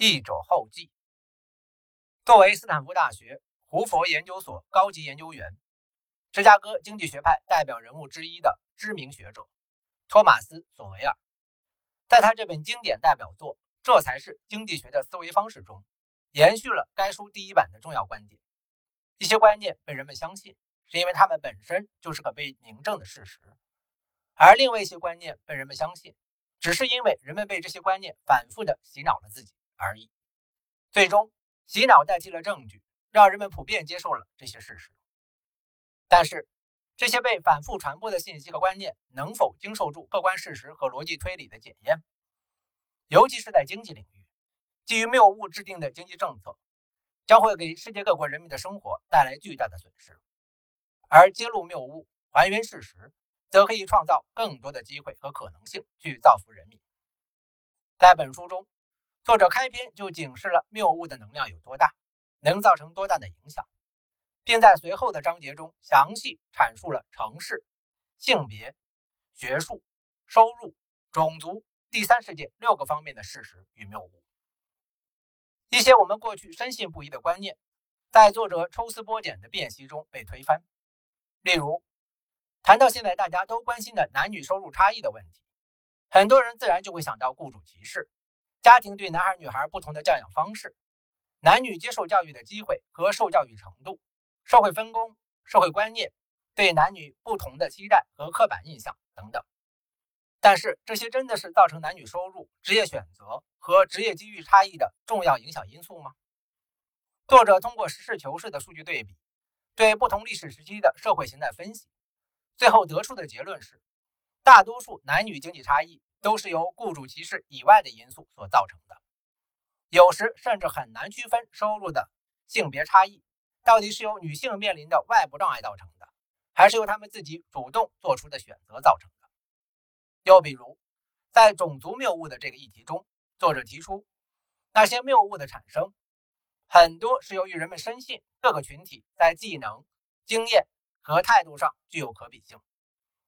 译者后记。作为斯坦福大学胡佛研究所高级研究员、芝加哥经济学派代表人物之一的知名学者托马斯·索维尔，在他这本经典代表作《这才是经济学的思维方式》中，延续了该书第一版的重要观点。一些观念被人们相信，是因为他们本身就是可被凝证的事实；而另外一些观念被人们相信，只是因为人们被这些观念反复的洗脑了自己而已。最终。洗脑代替了证据，让人们普遍接受了这些事实。但是，这些被反复传播的信息和观念能否经受住客观事实和逻辑推理的检验？尤其是在经济领域，基于谬误制定的经济政策将会给世界各国人民的生活带来巨大的损失，而揭露谬误、还原事实，则可以创造更多的机会和可能性去造福人民。在本书中。作者开篇就警示了谬误的能量有多大，能造成多大的影响，并在随后的章节中详细阐述了城市、性别、学术、收入、种族、第三世界六个方面的事实与谬误。一些我们过去深信不疑的观念，在作者抽丝剥茧的辨析中被推翻。例如，谈到现在大家都关心的男女收入差异的问题，很多人自然就会想到雇主歧视。家庭对男孩女孩不同的教养方式，男女接受教育的机会和受教育程度，社会分工、社会观念，对男女不同的期待和刻板印象等等。但是，这些真的是造成男女收入、职业选择和职业机遇差异的重要影响因素吗？作者通过实事求是的数据对比，对不同历史时期的社会形态分析，最后得出的结论是，大多数男女经济差异。都是由雇主歧视以外的因素所造成的，有时甚至很难区分收入的性别差异到底是由女性面临的外部障碍造成的，还是由他们自己主动做出的选择造成的。又比如，在种族谬误的这个议题中，作者提出，那些谬误的产生很多是由于人们深信各个群体在技能、经验和态度上具有可比性，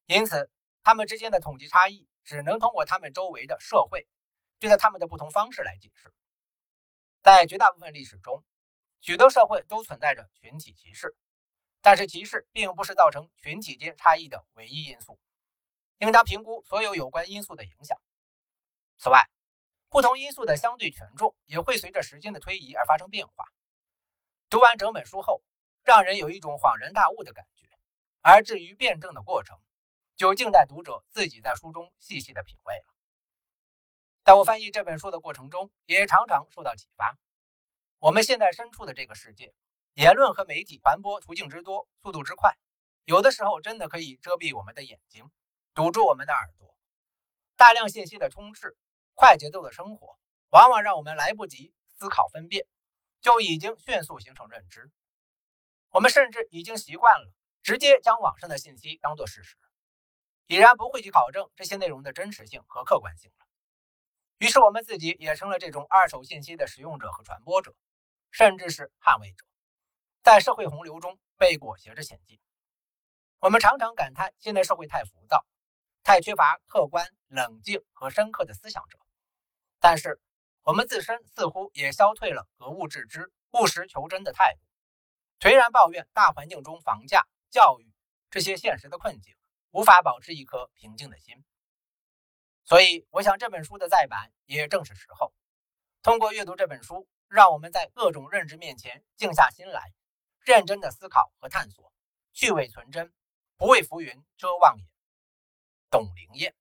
因此他们之间的统计差异。只能通过他们周围的社会对待他们的不同方式来解释。在绝大部分历史中，许多社会都存在着群体歧视，但是歧视并不是造成群体间差异的唯一因素，应当评估所有有关因素的影响。此外，不同因素的相对权重也会随着时间的推移而发生变化。读完整本书后，让人有一种恍然大悟的感觉，而至于辩证的过程。就静待读者自己在书中细细的品味了。在我翻译这本书的过程中，也常常受到启发。我们现在身处的这个世界，言论和媒体传播途径之多，速度之快，有的时候真的可以遮蔽我们的眼睛，堵住我们的耳朵。大量信息的充斥，快节奏的生活，往往让我们来不及思考分辨，就已经迅速形成认知。我们甚至已经习惯了直接将网上的信息当作事实。已然不会去考证这些内容的真实性和客观性了。于是，我们自己也成了这种二手信息的使用者和传播者，甚至是捍卫者，在社会洪流中被裹挟着前进。我们常常感叹现代社会太浮躁，太缺乏客观、冷静和深刻的思想者。但是，我们自身似乎也消退了格物致知、务实求真的态度，颓然抱怨大环境中房价、教育这些现实的困境。无法保持一颗平静的心，所以我想这本书的再版也正是时候。通过阅读这本书，让我们在各种认知面前静下心来，认真的思考和探索，去伪存真，不畏浮云遮望眼。董灵燕，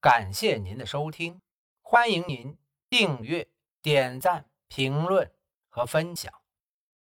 感谢您的收听，欢迎您订阅、点赞、评论和分享。